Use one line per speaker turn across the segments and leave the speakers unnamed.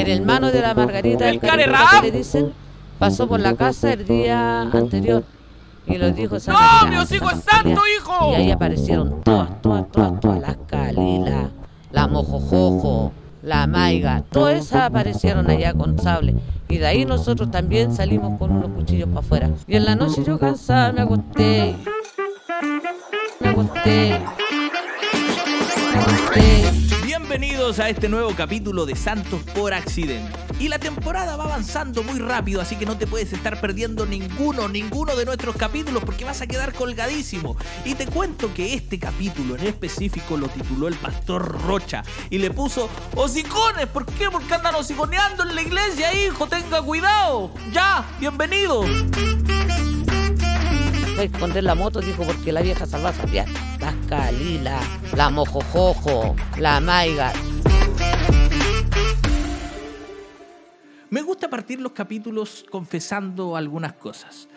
El hermano de la Margarita,
¡El
que le dicen, pasó por la casa el día anterior. Y los dijo
¡No, hocico
Santa
es santo, hijo!
Y ahí aparecieron todas, todas, todas, todas, las Calila, la Mojojojo, la Maiga, todas esas aparecieron allá con sable. Y de ahí nosotros también salimos con unos cuchillos para afuera. Y en la noche yo cansada me acosté. Me acosté. Me acosté.
Bienvenidos a este nuevo capítulo de Santos por Accidente. Y la temporada va avanzando muy rápido, así que no te puedes estar perdiendo ninguno, ninguno de nuestros capítulos porque vas a quedar colgadísimo. Y te cuento que este capítulo en específico lo tituló el pastor Rocha y le puso hocicones. ¿Por qué? Porque andan hociconeando en la iglesia, hijo. Tenga cuidado. Ya, bienvenido.
A esconder la moto, dijo, porque la vieja se va a sapear. Las Calila, la Mojojojo, la Maiga.
Me gusta partir los capítulos confesando algunas cosas,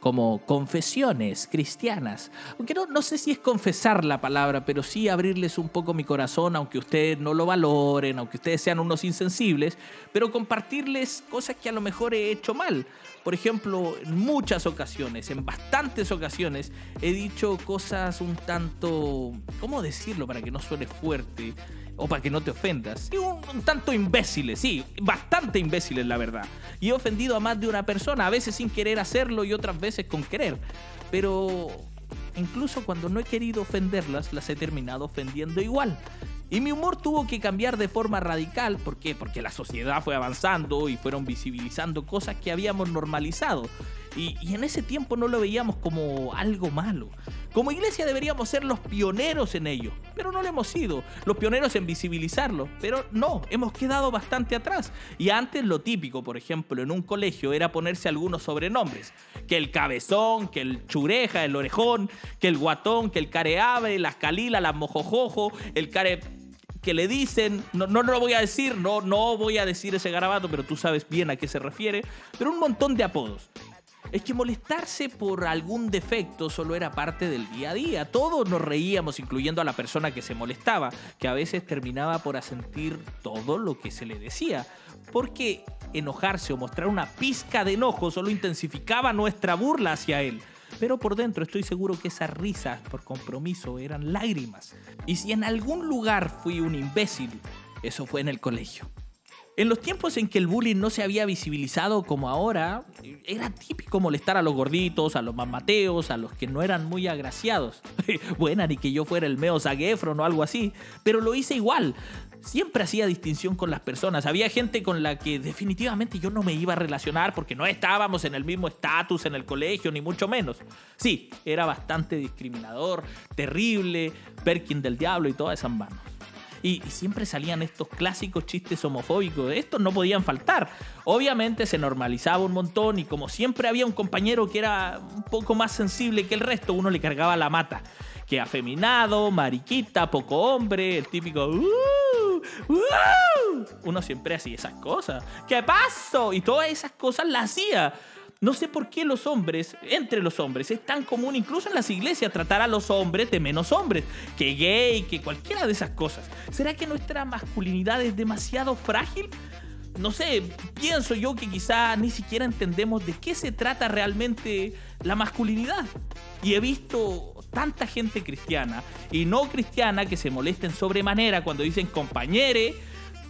como confesiones cristianas. Aunque no, no sé si es confesar la palabra, pero sí abrirles un poco mi corazón, aunque ustedes no lo valoren, aunque ustedes sean unos insensibles, pero compartirles cosas que a lo mejor he hecho mal. Por ejemplo, en muchas ocasiones, en bastantes ocasiones, he dicho cosas un tanto, ¿cómo decirlo para que no suene fuerte? O para que no te ofendas. Y un, tanto imbéciles, sí, bastante imbéciles la verdad. Y he ofendido a más de una persona, a veces sin querer hacerlo y otras veces con querer. Pero incluso cuando no he querido ofenderlas, las he terminado ofendiendo igual. Y mi humor tuvo que cambiar de forma radical. ¿Por qué? Porque la sociedad fue avanzando y fueron visibilizando cosas que habíamos normalizado. Y, y en ese tiempo no lo veíamos como algo malo. Como iglesia deberíamos ser los pioneros en ello, pero no lo hemos sido. Los pioneros en visibilizarlo, pero no, hemos quedado bastante atrás. Y antes lo típico, por ejemplo, en un colegio era ponerse algunos sobrenombres. Que el cabezón, que el chureja, el orejón, que el guatón, que el careabre, las calila, las mojojojo, el care que le dicen, no, no lo voy a decir, no, no voy a decir ese garabato, pero tú sabes bien a qué se refiere, pero un montón de apodos. Es que molestarse por algún defecto solo era parte del día a día. Todos nos reíamos, incluyendo a la persona que se molestaba, que a veces terminaba por asentir todo lo que se le decía. Porque enojarse o mostrar una pizca de enojo solo intensificaba nuestra burla hacia él. Pero por dentro estoy seguro que esas risas por compromiso eran lágrimas. Y si en algún lugar fui un imbécil, eso fue en el colegio. En los tiempos en que el bullying no se había visibilizado como ahora, era típico molestar a los gorditos, a los más mateos, a los que no eran muy agraciados. Buena, ni que yo fuera el meo Zaguefron o algo así, pero lo hice igual. Siempre hacía distinción con las personas. Había gente con la que definitivamente yo no me iba a relacionar porque no estábamos en el mismo estatus en el colegio, ni mucho menos. Sí, era bastante discriminador, terrible, Perkin del diablo y todas esas manos. Y, siempre salían estos clásicos chistes homofóbicos. Estos no podían faltar. Obviamente se normalizaba un montón y como siempre había un compañero que era un poco más sensible que el resto, uno le cargaba la mata. Que afeminado, mariquita, poco hombre, el típico... "Uh, uh". Uno siempre hacía esas cosas. ¿Qué pasó? Y todas esas cosas las hacía. No sé por qué los hombres, entre los hombres, es tan común, incluso en las iglesias, tratar a los hombres de menos hombres, que gay, que cualquiera de esas cosas. ¿Será que nuestra masculinidad es demasiado frágil? No sé, pienso yo que quizá ni siquiera entendemos de qué se trata realmente la masculinidad. Y he visto tanta gente cristiana y no cristiana que se molesten sobremanera cuando dicen compañere,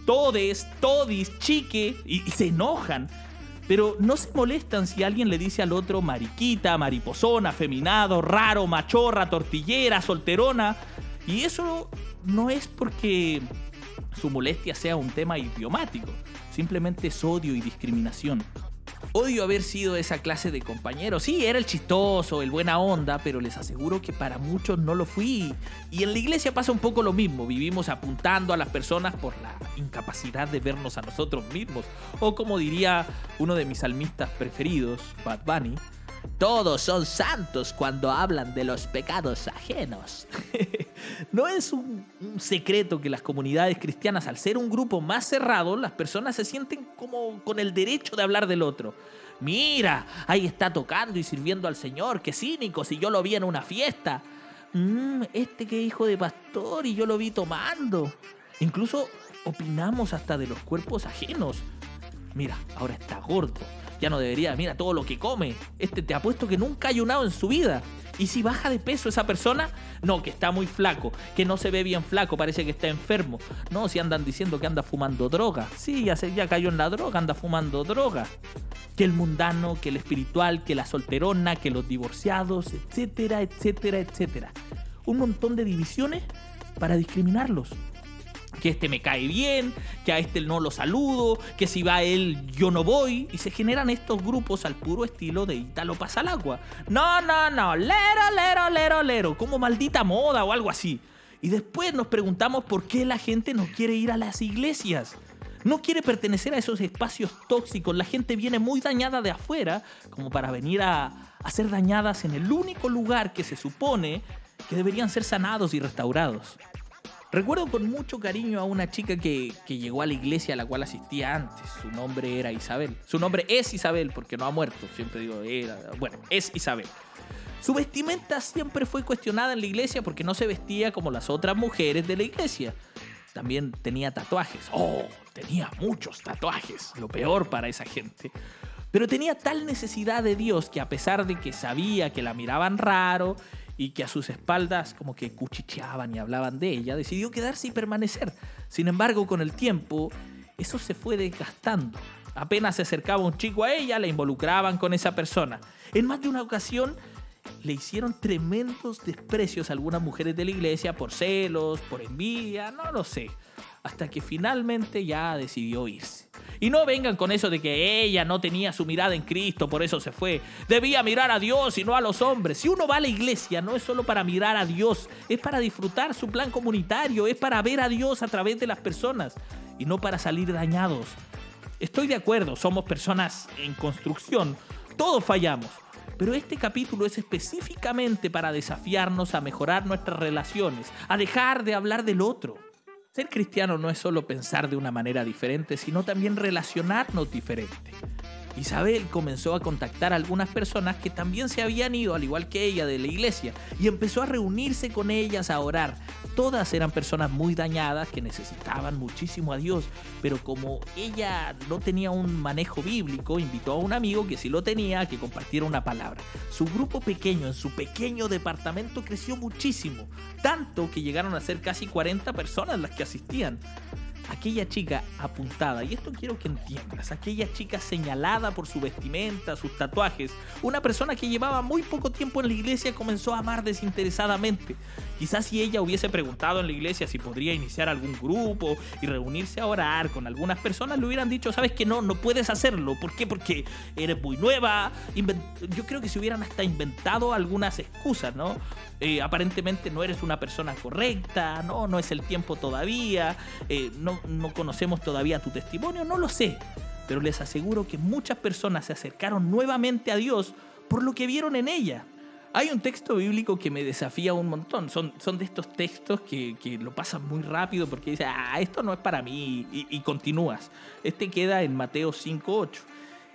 todes, todis, chique, y, y se enojan. Pero no se molestan si alguien le dice al otro mariquita, mariposona, feminado, raro, machorra, tortillera, solterona. Y eso no es porque su molestia sea un tema idiomático, simplemente es odio y discriminación. Odio haber sido esa clase de compañero. Sí, era el chistoso, el buena onda, pero les aseguro que para muchos no lo fui. Y en la iglesia pasa un poco lo mismo. Vivimos apuntando a las personas por la incapacidad de vernos a nosotros mismos. O como diría uno de mis salmistas preferidos, Bad Bunny, todos son santos cuando hablan de los pecados ajenos. no es un, secreto que las comunidades cristianas, al ser un grupo más cerrado, las personas se sienten como con el derecho de hablar del otro. Mira, ahí está tocando y sirviendo al Señor, qué cínico, si yo lo vi en una fiesta. Mm, este que hijo de pastor y yo lo vi tomando. Incluso opinamos hasta de los cuerpos ajenos. Mira, ahora está gordo. Ya no debería, mira todo lo que come. Este te apuesto que nunca ha ayunado en su vida. Y si baja de peso esa persona, no, que está muy flaco, que no se ve bien flaco, parece que está enfermo. No, si andan diciendo que anda fumando droga. Sí, ya, se, ya cayó en la droga, anda fumando droga. Que el mundano, que el espiritual, que la solterona, que los divorciados, etcétera, etcétera, etcétera. Un montón de divisiones para discriminarlos que este me cae bien, que a este no lo saludo, que si va él yo no voy, y se generan estos grupos al puro estilo de Italo pasa al agua. No, no, no, lero, lero, lero, lero, como maldita moda o algo así. Y después nos preguntamos por qué la gente no quiere ir a las iglesias. No quiere pertenecer a esos espacios tóxicos. La gente viene muy dañada de afuera como para venir a, a ser dañadas en el único lugar que se supone que deberían ser sanados y restaurados. Recuerdo con mucho cariño a una chica que, llegó a la iglesia a la cual asistía antes. Su nombre era Isabel. Su nombre es Isabel porque no ha muerto. Siempre digo, era, bueno, es Isabel. Su vestimenta siempre fue cuestionada en la iglesia porque no se vestía como las otras mujeres de la iglesia. También tenía tatuajes. Oh, tenía muchos tatuajes. Lo peor para esa gente. Pero tenía tal necesidad de Dios que a pesar de que sabía que la miraban raro y que a sus espaldas como que cuchicheaban y hablaban de ella, decidió quedarse y permanecer. Sin embargo, con el tiempo, eso se fue desgastando. Apenas se acercaba un chico a ella, la involucraban con esa persona. En más de una ocasión, le hicieron tremendos desprecios a algunas mujeres de la iglesia por celos, por envidia, no lo sé. Hasta que finalmente ya decidió irse. Y no vengan con eso de que ella no tenía su mirada en Cristo, por eso se fue. Debía mirar a Dios y no a los hombres. Si uno va a la iglesia, no es solo para mirar a Dios, es para disfrutar su plan comunitario, es para ver a Dios a través de las personas y no para salir dañados. Estoy de acuerdo, somos personas en construcción, todos fallamos. Pero este capítulo es específicamente para desafiarnos a mejorar nuestras relaciones, a dejar de hablar del otro. Ser cristiano no es solo pensar de una manera diferente, sino también relacionarnos diferente. Isabel comenzó a contactar a algunas personas que también se habían ido, al igual que ella, de la iglesia, y empezó a reunirse con ellas a orar. Todas eran personas muy dañadas que necesitaban muchísimo a Dios, pero como ella no tenía un manejo bíblico, invitó a un amigo que sí lo tenía a que compartiera una palabra. Su grupo pequeño, en su pequeño departamento, creció muchísimo, tanto que llegaron a ser casi 40 personas las que asistían aquella chica apuntada, y esto quiero que entiendas, aquella chica señalada por su vestimenta, sus tatuajes, una persona que llevaba muy poco tiempo en la iglesia comenzó a amar desinteresadamente. Quizás si ella hubiese preguntado en la iglesia si podría iniciar algún grupo y reunirse a orar con algunas personas, le hubieran dicho, sabes que no, no puedes hacerlo. ¿Por qué? Porque eres muy nueva. Yo creo que se hubieran hasta inventado algunas excusas, ¿no? Eh, aparentemente no eres una persona correcta, no, no es el tiempo todavía, eh, no, no conocemos todavía tu testimonio, no lo sé. Pero les aseguro que muchas personas se acercaron nuevamente a Dios por lo que vieron en ella. Hay un texto bíblico que me desafía un montón. Son, son de estos textos que, que lo pasan muy rápido porque dice, ah, esto no es para mí, y, y continúas. Este queda en Mateo 5.8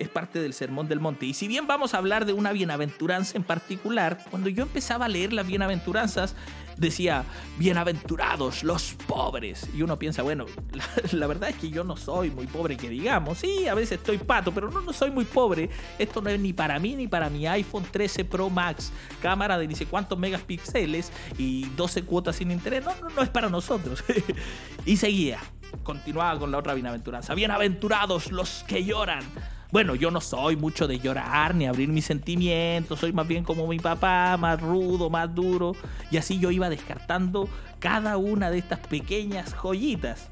es parte del Sermón del Monte. Y si bien vamos a hablar de una bienaventuranza en particular, cuando yo empezaba a leer las bienaventuranzas, decía, bienaventurados los pobres. Y uno piensa, bueno, la, verdad es que yo no soy muy pobre que digamos. Sí, a veces estoy pato, pero no, no soy muy pobre. Esto no es ni para mí ni para mi iPhone 13 Pro Max, cámara de ni sé cuántos megapíxeles y 12 cuotas sin interés. No, no, no es para nosotros. y seguía, continuaba con la otra bienaventuranza. Bienaventurados los que lloran bueno, yo no soy mucho de llorar ni abrir mis sentimientos, soy más bien como mi papá, más rudo, más duro. Y así yo iba descartando cada una de estas pequeñas joyitas.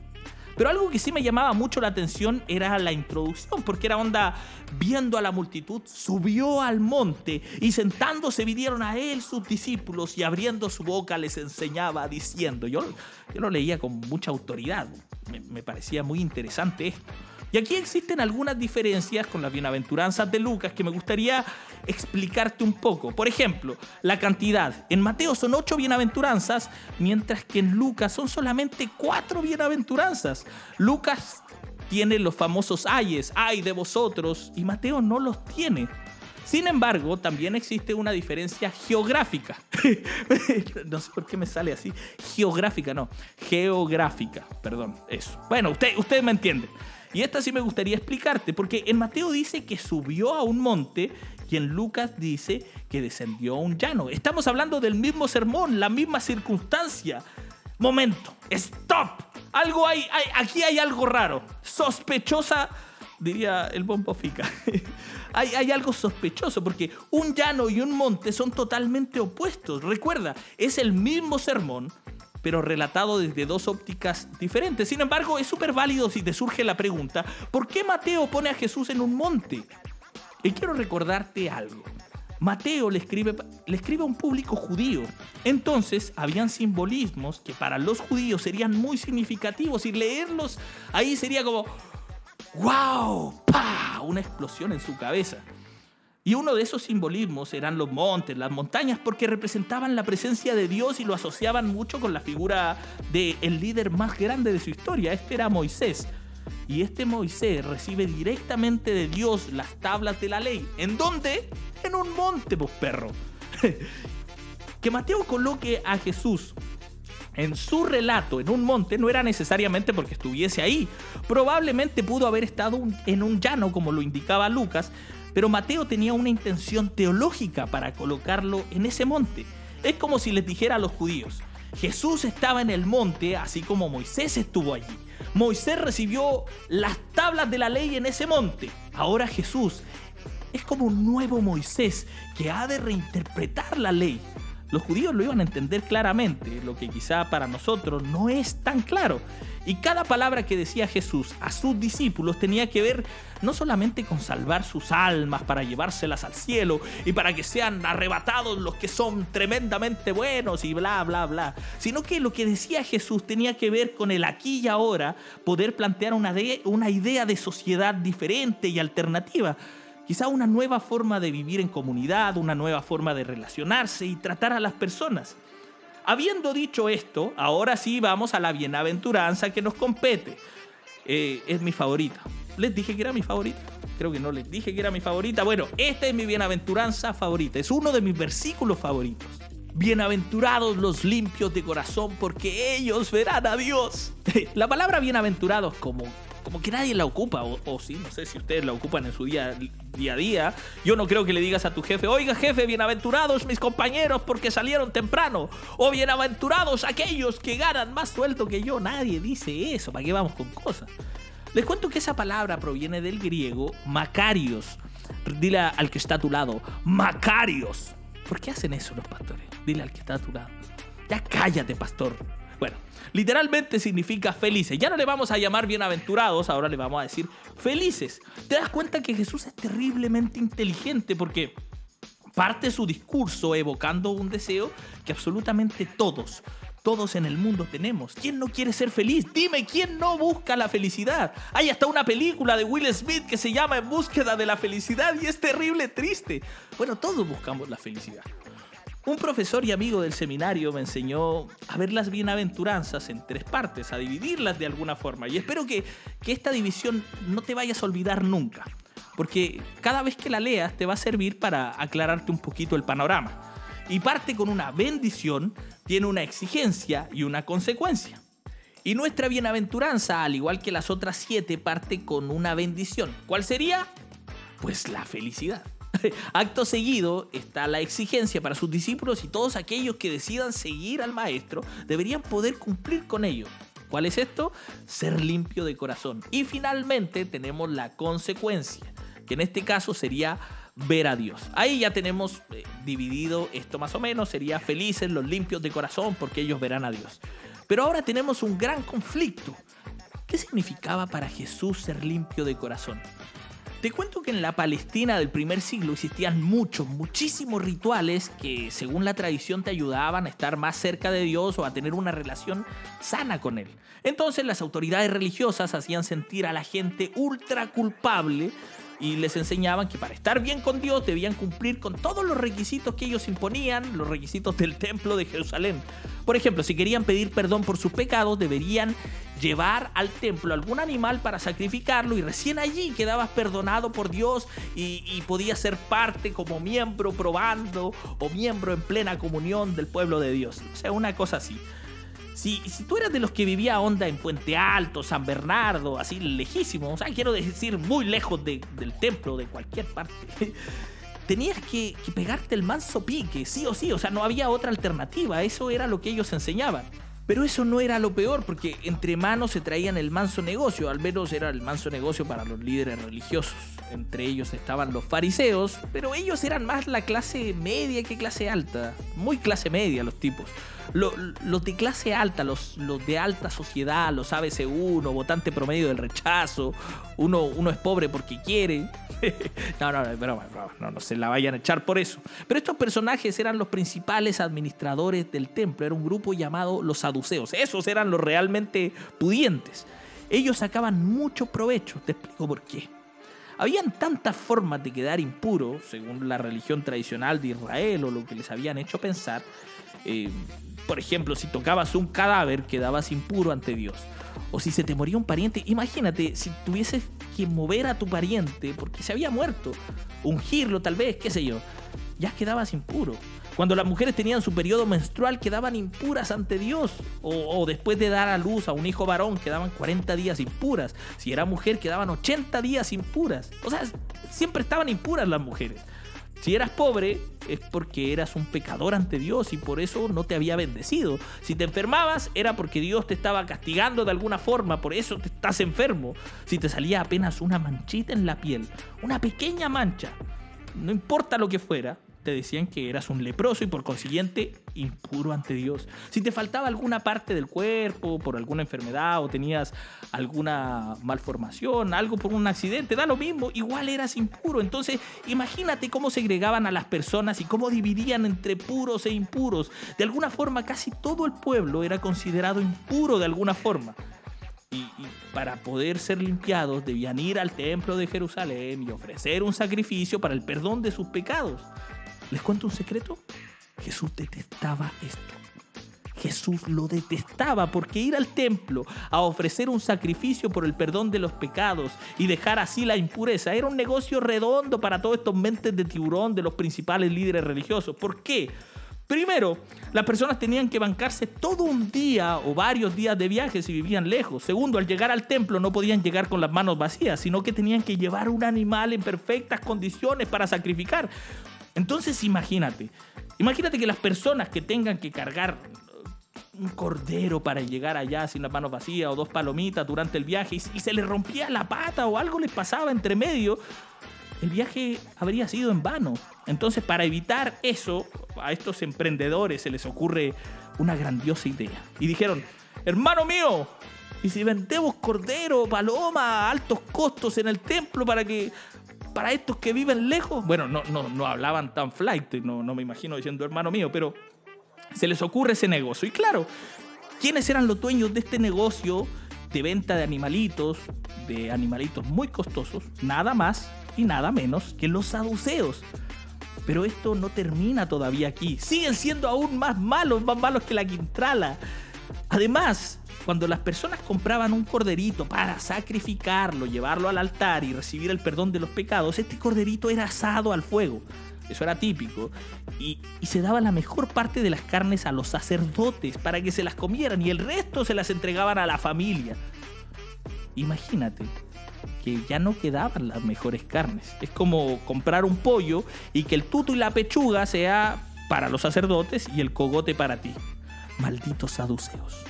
Pero algo que sí me llamaba mucho la atención era la introducción, porque era onda, viendo a la multitud, subió al monte y sentándose vinieron a él sus discípulos y abriendo su boca les enseñaba diciendo, yo, yo lo leía con mucha autoridad, me, me parecía muy interesante esto. Y aquí existen algunas diferencias con las bienaventuranzas de Lucas que me gustaría explicarte un poco. Por ejemplo, la cantidad. En Mateo son ocho bienaventuranzas, mientras que en Lucas son solamente cuatro bienaventuranzas. Lucas tiene los famosos ayes, ay de vosotros, y Mateo no los tiene. Sin embargo, también existe una diferencia geográfica. no sé por qué me sale así. Geográfica, no. Geográfica, perdón, eso. Bueno, usted, usted me entiende. Y esta sí me gustaría explicarte, porque en Mateo dice que subió a un monte y en Lucas dice que descendió a un llano. Estamos hablando del mismo sermón, la misma circunstancia. Momento, stop. Algo hay, aquí hay algo raro. Sospechosa, diría el bombo hay, hay algo sospechoso porque un llano y un monte son totalmente opuestos. Recuerda, es el mismo sermón, pero relatado desde dos ópticas diferentes. Sin embargo, es súper válido si te surge la pregunta, ¿por qué Mateo pone a Jesús en un monte? Y quiero recordarte algo. Mateo le escribe, le escribe a un público judío. Entonces, habían simbolismos que para los judíos serían muy significativos y leerlos ahí sería como, ¡wow! ¡Pa! Una explosión en su cabeza. Y uno de esos simbolismos eran los montes, las montañas, porque representaban la presencia de Dios y lo asociaban mucho con la figura del el líder más grande de su historia. Este era Moisés. Y este Moisés recibe directamente de Dios las tablas de la ley. ¿En dónde? En un monte, pues perro. que Mateo coloque a Jesús en su relato en un monte no era necesariamente porque estuviese ahí. Probablemente pudo haber estado en un llano, como lo indicaba Lucas, pero Mateo tenía una intención teológica para colocarlo en ese monte. Es como si les dijera a los judíos, Jesús estaba en el monte así como Moisés estuvo allí. Moisés recibió las tablas de la ley en ese monte. Ahora Jesús es como un nuevo Moisés que ha de reinterpretar la ley. Los judíos lo iban a entender claramente, lo que quizá para nosotros no es tan claro. Y cada palabra que decía Jesús a sus discípulos tenía que ver no solamente con salvar sus almas para llevárselas al cielo y para que sean arrebatados los que son tremendamente buenos y bla, bla, bla, sino que lo que decía Jesús tenía que ver con el aquí y ahora, poder plantear una, de, una idea de sociedad diferente y alternativa quizá una nueva forma de vivir en comunidad, una nueva forma de relacionarse y tratar a las personas. Habiendo dicho esto, ahora sí vamos a la bienaventuranza que nos compete. Eh, es mi favorita. ¿Les dije que era mi favorita? Creo que no les dije que era mi favorita. Bueno, esta es mi bienaventuranza favorita. Es uno de mis versículos favoritos. Bienaventurados los limpios de corazón, porque ellos verán a Dios. La palabra bienaventurados, como como que nadie la ocupa, o, sí, no sé si ustedes la ocupan en su día, día a día. Yo no creo que le digas a tu jefe, oiga jefe, bienaventurados mis compañeros porque salieron temprano, o bienaventurados aquellos que ganan más sueldo que yo. Nadie dice eso, ¿para qué vamos con cosas? Les cuento que esa palabra proviene del griego Macarios. Dile al que está a tu lado, Macarios. ¿Por qué hacen eso los pastores? Dile al que está a tu lado. Ya cállate, pastor. Bueno, literalmente significa felices. Ya no le vamos a llamar bienaventurados, ahora le vamos a decir felices. Te das cuenta que Jesús es terriblemente inteligente porque parte su discurso evocando un deseo que absolutamente todos, todos en el mundo tenemos. ¿Quién no quiere ser feliz? Dime, ¿quién no busca la felicidad? Hay hasta una película de Will Smith que se llama En búsqueda de la felicidad y es terrible triste. Bueno, todos buscamos la felicidad. Un profesor y amigo del seminario me enseñó a ver las bienaventuranzas en tres partes, a dividirlas de alguna forma. Y espero que, que esta división no te vayas a olvidar nunca, porque cada vez que la leas te va a servir para aclararte un poquito el panorama. Y parte con una bendición, tiene una exigencia y una consecuencia. Y nuestra bienaventuranza, al igual que las otras siete, parte con una bendición. ¿Cuál sería? Pues la felicidad. Acto seguido está la exigencia para sus discípulos y todos aquellos que decidan seguir al Maestro deberían poder cumplir con ello. ¿Cuál es esto? Ser limpio de corazón. Y finalmente tenemos la consecuencia, que en este caso sería ver a Dios. Ahí ya tenemos eh, dividido esto más o menos, sería felices los limpios de corazón porque ellos verán a Dios. Pero ahora tenemos un gran conflicto. ¿Qué significaba para Jesús ser limpio de corazón? Te cuento que en la Palestina del primer siglo existían muchos, muchísimos rituales que según la tradición te ayudaban a estar más cerca de Dios o a tener una relación sana con Él. Entonces las autoridades religiosas hacían sentir a la gente ultra culpable y les enseñaban que para estar bien con Dios debían cumplir con todos los requisitos que ellos imponían, los requisitos del templo de Jerusalén. Por ejemplo, si querían pedir perdón por sus pecados, deberían llevar al templo algún animal para sacrificarlo y recién allí quedabas perdonado por Dios y, y podías ser parte como miembro probando o miembro en plena comunión del pueblo de Dios. O sea, una cosa así. Si, si, tú eras de los que vivía onda en Puente Alto, San Bernardo, así lejísimo, o sea, quiero decir muy lejos de, del templo, de cualquier parte, tenías que, que, pegarte el manso pique, sí o sí, o sea, no había otra alternativa, eso era lo que ellos enseñaban. Pero eso no era lo peor, porque entre manos se traían el manso negocio, al menos era el manso negocio para los líderes religiosos. Entre ellos estaban los fariseos, pero ellos eran más la clase media que clase alta, muy clase media los tipos los, de clase alta, los, los, de alta sociedad, los ABC1, votante promedio del rechazo, uno, uno es pobre porque quiere. no, no, no, no, no se la vayan a echar por eso. Pero estos personajes eran los principales administradores del templo, era un grupo llamado los saduceos, esos eran los realmente pudientes. Ellos sacaban mucho provecho, te explico por qué. Habían tantas formas de quedar impuro, según la religión tradicional de Israel o lo que les habían hecho pensar, eh, por ejemplo, si tocabas un cadáver, quedabas impuro ante Dios. O si se te moría un pariente, imagínate si tuvieses que mover a tu pariente porque se había muerto, ungirlo tal vez, qué sé yo, ya quedabas impuro. Cuando las mujeres tenían su periodo menstrual quedaban impuras ante Dios. O, después de dar a luz a un hijo varón quedaban 40 días impuras. Si era mujer quedaban 80 días impuras. O sea, siempre estaban impuras las mujeres. Si eras pobre es porque eras un pecador ante Dios y por eso no te había bendecido. Si te enfermabas era porque Dios te estaba castigando de alguna forma, por eso te estás enfermo. Si te salía apenas una manchita en la piel, una pequeña mancha, no importa lo que fuera, te decían que eras un leproso y por consiguiente impuro ante Dios. Si te faltaba alguna parte del cuerpo por alguna enfermedad o tenías alguna malformación, algo por un accidente, da lo mismo, igual eras impuro. Entonces imagínate cómo segregaban a las personas y cómo dividían entre puros e impuros. De alguna forma casi todo el pueblo era considerado impuro de alguna forma. Y, y, para poder ser limpiados debían ir al templo de Jerusalén y ofrecer un sacrificio para el perdón de sus pecados. ¿Les cuento un secreto? Jesús detestaba esto. Jesús lo detestaba porque ir al templo a ofrecer un sacrificio por el perdón de los pecados y dejar así la impureza era un negocio redondo para todos estos mentes de tiburón de los principales líderes religiosos. ¿Por qué? Primero, las personas tenían que bancarse todo un día o varios días de viaje si vivían lejos. Segundo, al llegar al templo no podían llegar con las manos vacías, sino que tenían que llevar un animal en perfectas condiciones para sacrificar. Entonces imagínate, imagínate que las personas que tengan que cargar un cordero para llegar allá sin las manos vacías o dos palomitas durante el viaje y, se les rompía la pata o algo les pasaba entre medio, el viaje habría sido en vano. Entonces, para evitar eso, a estos emprendedores se les ocurre una grandiosa idea. Y dijeron, hermano mío, ¿y si vendemos cordero, paloma, a altos costos en el templo para que para estos que viven lejos? Bueno, no, no, no hablaban tan flight, no, no me imagino diciendo hermano mío, pero se les ocurre ese negocio. Y claro, ¿quiénes eran los dueños de este negocio de venta de animalitos, de animalitos muy costosos? Nada más y nada menos que los saduceos. Pero esto no termina todavía aquí. Siguen siendo aún más malos, más malos que la quintrala. Además, cuando las personas compraban un corderito para sacrificarlo, llevarlo al altar y recibir el perdón de los pecados, este corderito era asado al fuego. Eso era típico. Y, se daba la mejor parte de las carnes a los sacerdotes para que se las comieran y el resto se las entregaban a la familia. Imagínate que ya no quedaban las mejores carnes. Es como comprar un pollo y que el tuto y la pechuga sea para los sacerdotes y el cogote para ti. Malditos saduceos.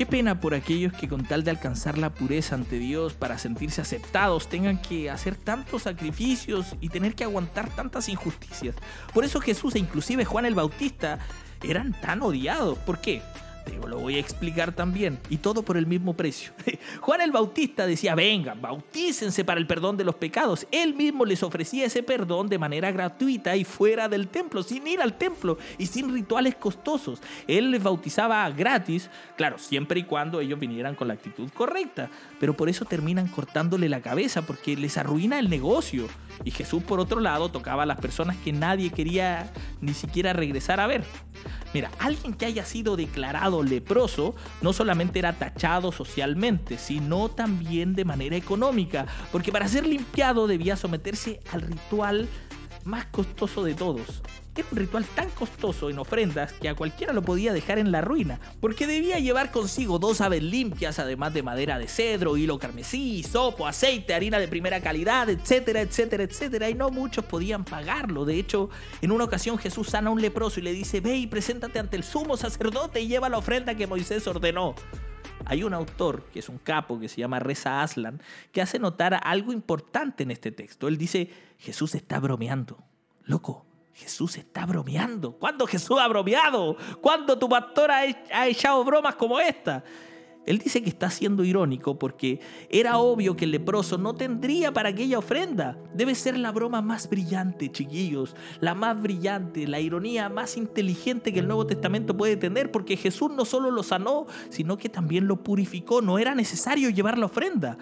Qué pena por aquellos que con tal de alcanzar la pureza ante Dios para sentirse aceptados tengan que hacer tantos sacrificios y tener que aguantar tantas injusticias. Por eso Jesús e inclusive Juan el Bautista eran tan odiados. ¿Por qué? Te lo voy a explicar también. Y todo por el mismo precio. Juan el Bautista decía, vengan, bautícense para el perdón de los pecados. Él mismo les ofrecía ese perdón de manera gratuita y fuera del templo, sin ir al templo y sin rituales costosos. Él les bautizaba gratis, claro, siempre y cuando ellos vinieran con la actitud correcta. Pero por eso terminan cortándole la cabeza, porque les arruina el negocio. Y Jesús, por otro lado, tocaba a las personas que nadie quería ni siquiera regresar a ver. Mira, alguien que haya sido declarado leproso no solamente era tachado socialmente, sino también de manera económica, porque para ser limpiado debía someterse al ritual más costoso de todos. Era un ritual tan costoso en ofrendas que a cualquiera lo podía dejar en la ruina, porque debía llevar consigo dos aves limpias, además de madera de cedro, hilo carmesí, sopo, aceite, harina de primera calidad, etcétera, etcétera, etcétera, y no muchos podían pagarlo. De hecho, en una ocasión Jesús sana a un leproso y le dice, ve y preséntate ante el sumo sacerdote y lleva la ofrenda que Moisés ordenó. Hay un autor, que es un capo, que se llama Reza Aslan, que hace notar algo importante en este texto. Él dice, Jesús está bromeando. Loco, Jesús está bromeando. ¿Cuándo Jesús ha bromeado? ¿Cuándo tu pastor ha, ha echado bromas como esta? Él dice que está siendo irónico porque era obvio que el leproso no tendría para aquella ofrenda. Debe ser la broma más brillante, chiquillos, la más brillante, la ironía más inteligente que el Nuevo Testamento puede tener, porque Jesús no solo lo sanó, sino que también lo purificó. No era necesario llevar la ofrenda.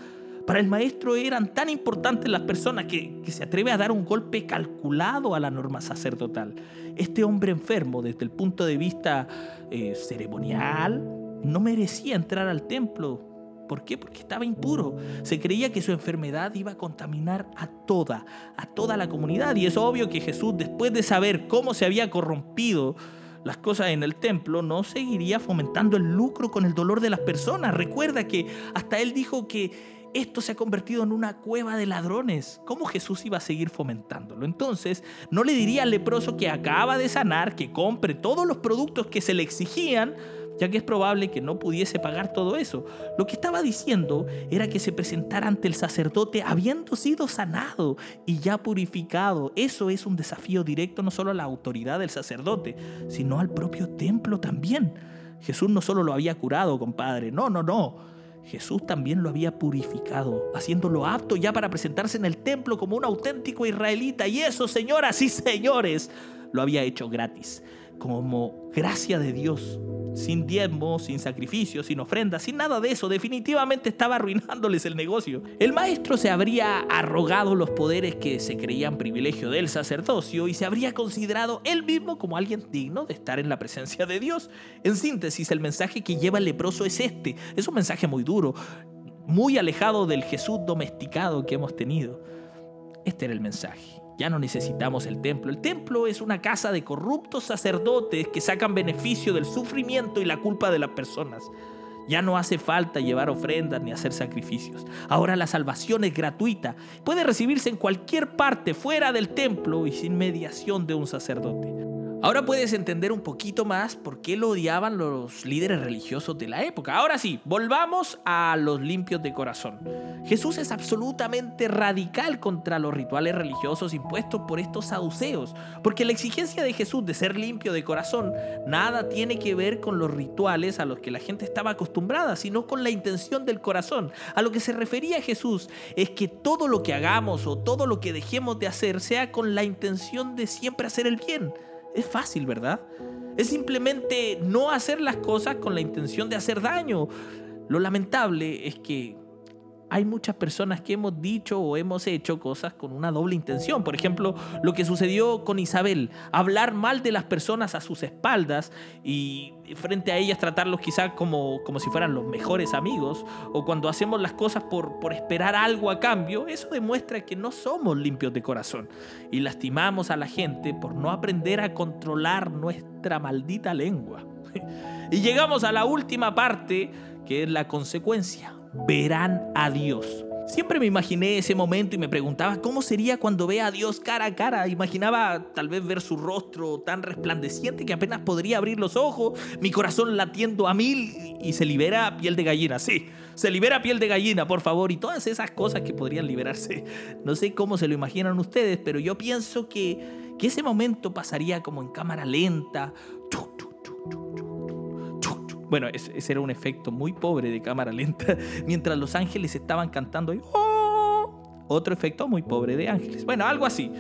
Para el maestro eran tan importantes las personas que, se atreve a dar un golpe calculado a la norma sacerdotal. Este hombre enfermo, desde el punto de vista eh, ceremonial, no merecía entrar al templo. ¿Por qué? Porque estaba impuro. Se creía que su enfermedad iba a contaminar a toda, a toda la comunidad. Y es obvio que Jesús, después de saber cómo se había corrompido las cosas en el templo, no seguiría fomentando el lucro con el dolor de las personas. Recuerda que hasta él dijo que esto se ha convertido en una cueva de ladrones. ¿Cómo Jesús iba a seguir fomentándolo? Entonces, no le diría al leproso que acaba de sanar que compre todos los productos que se le exigían, ya que es probable que no pudiese pagar todo eso. Lo que estaba diciendo era que se presentara ante el sacerdote habiendo sido sanado y ya purificado. Eso es un desafío directo no solo a la autoridad del sacerdote, sino al propio templo también. Jesús no solo lo había curado, compadre, no, no, no. Jesús también lo había purificado, haciéndolo apto ya para presentarse en el templo como un auténtico israelita. Y eso, señoras y señores, lo había hecho gratis, como gracia de Dios, sin diezmo, sin sacrificio, sin ofrenda, sin nada de eso. Definitivamente estaba arruinándoles el negocio. El maestro se habría arrogado los poderes que se creían privilegio del sacerdocio y se habría considerado él mismo como alguien digno de estar en la presencia de Dios. En síntesis, el mensaje que lleva el leproso es este. Es un mensaje muy duro, muy alejado del Jesús domesticado que hemos tenido. Este era el mensaje. Ya no necesitamos el templo. El templo es una casa de corruptos sacerdotes que sacan beneficio del sufrimiento y la culpa de las personas. Ya no hace falta llevar ofrendas ni hacer sacrificios. Ahora la salvación es gratuita. Puede recibirse en cualquier parte fuera del templo y sin mediación de un sacerdote. Ahora puedes entender un poquito más por qué lo odiaban los líderes religiosos de la época. Ahora sí, volvamos a los limpios de corazón. Jesús es absolutamente radical contra los rituales religiosos impuestos por estos saduceos, porque la exigencia de Jesús de ser limpio de corazón nada tiene que ver con los rituales a los que la gente estaba acostumbrada, sino con la intención del corazón. A lo que se refería Jesús es que todo lo que hagamos o todo lo que dejemos de hacer sea con la intención de siempre hacer el bien. Es fácil, ¿verdad? Es simplemente no hacer las cosas con la intención de hacer daño. Lo lamentable es que hay muchas personas que hemos dicho o hemos hecho cosas con una doble intención. Por ejemplo, lo que sucedió con Isabel, hablar mal de las personas a sus espaldas y frente a ellas tratarlos quizás como, como si fueran los mejores amigos, o cuando hacemos las cosas por, por esperar algo a cambio, eso demuestra que no somos limpios de corazón y lastimamos a la gente por no aprender a controlar nuestra maldita lengua. y llegamos a la última parte, que es la consecuencia verán a Dios. Siempre me imaginé ese momento y me preguntaba cómo sería cuando vea a Dios cara a cara. Imaginaba tal vez ver su rostro tan resplandeciente que apenas podría abrir los ojos, mi corazón latiendo a mil y se libera piel de gallina. Sí, se libera piel de gallina, por favor, y todas esas cosas que podrían liberarse. No sé cómo se lo imaginan ustedes, pero yo pienso que, que ese momento pasaría como en cámara lenta Bueno, ese era un efecto muy pobre de cámara lenta, mientras los ángeles estaban cantando. ¡oh! Otro efecto muy pobre de ángeles. Bueno, algo así.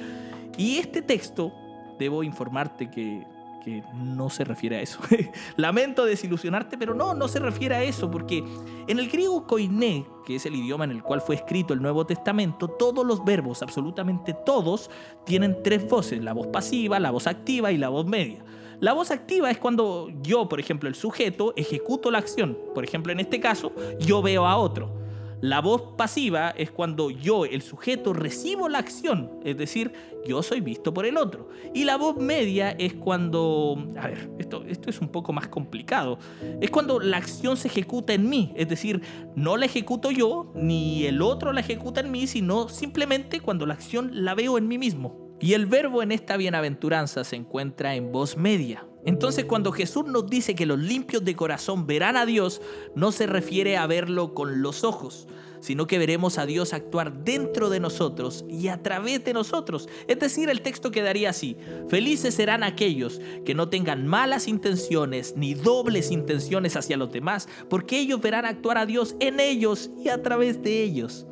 Y este texto, debo informarte que que no se refiere a eso. Lamento desilusionarte, pero no, no se refiere a eso, porque en el griego koiné, que es el idioma en el cual fue escrito el Nuevo Testamento, todos los verbos, absolutamente todos, tienen tres voces, la voz pasiva, la voz activa y la voz media. La voz activa es cuando yo, por ejemplo, el sujeto, ejecuto la acción. Por ejemplo, en este caso, yo veo a otro. La voz pasiva es cuando yo, el sujeto, recibo la acción, es decir, yo soy visto por el otro. Y la voz media es cuando, a ver, esto, es un poco más complicado, es cuando la acción se ejecuta en mí, es decir, no la ejecuto yo, ni el otro la ejecuta en mí, sino simplemente cuando la acción la veo en mí mismo. Y el verbo en esta bienaventuranza se encuentra en voz media. Entonces cuando Jesús nos dice que los limpios de corazón verán a Dios, no se refiere a verlo con los ojos, sino que veremos a Dios actuar dentro de nosotros y a través de nosotros. Es decir, el texto quedaría así, felices serán aquellos que no tengan malas intenciones ni dobles intenciones hacia los demás, porque ellos verán actuar a Dios en ellos y a través de ellos.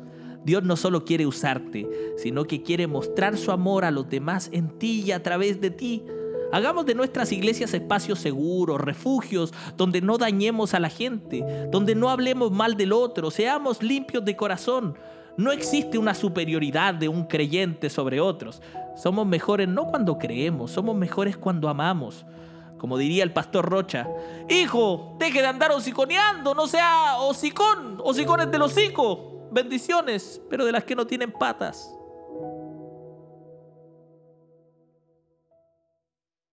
Dios no solo quiere usarte, sino que quiere mostrar su amor a los demás en ti y a través de ti. Hagamos de nuestras iglesias espacios seguros, refugios, donde no dañemos a la gente, donde no hablemos mal del otro, seamos limpios de corazón. No existe una superioridad de un creyente sobre otros. Somos mejores no cuando creemos, somos mejores cuando amamos. Como diría el pastor Rocha, hijo, deje de andar hociconeando, no sea hocicón, hocicones del hocico bendiciones, pero de las que no tienen patas.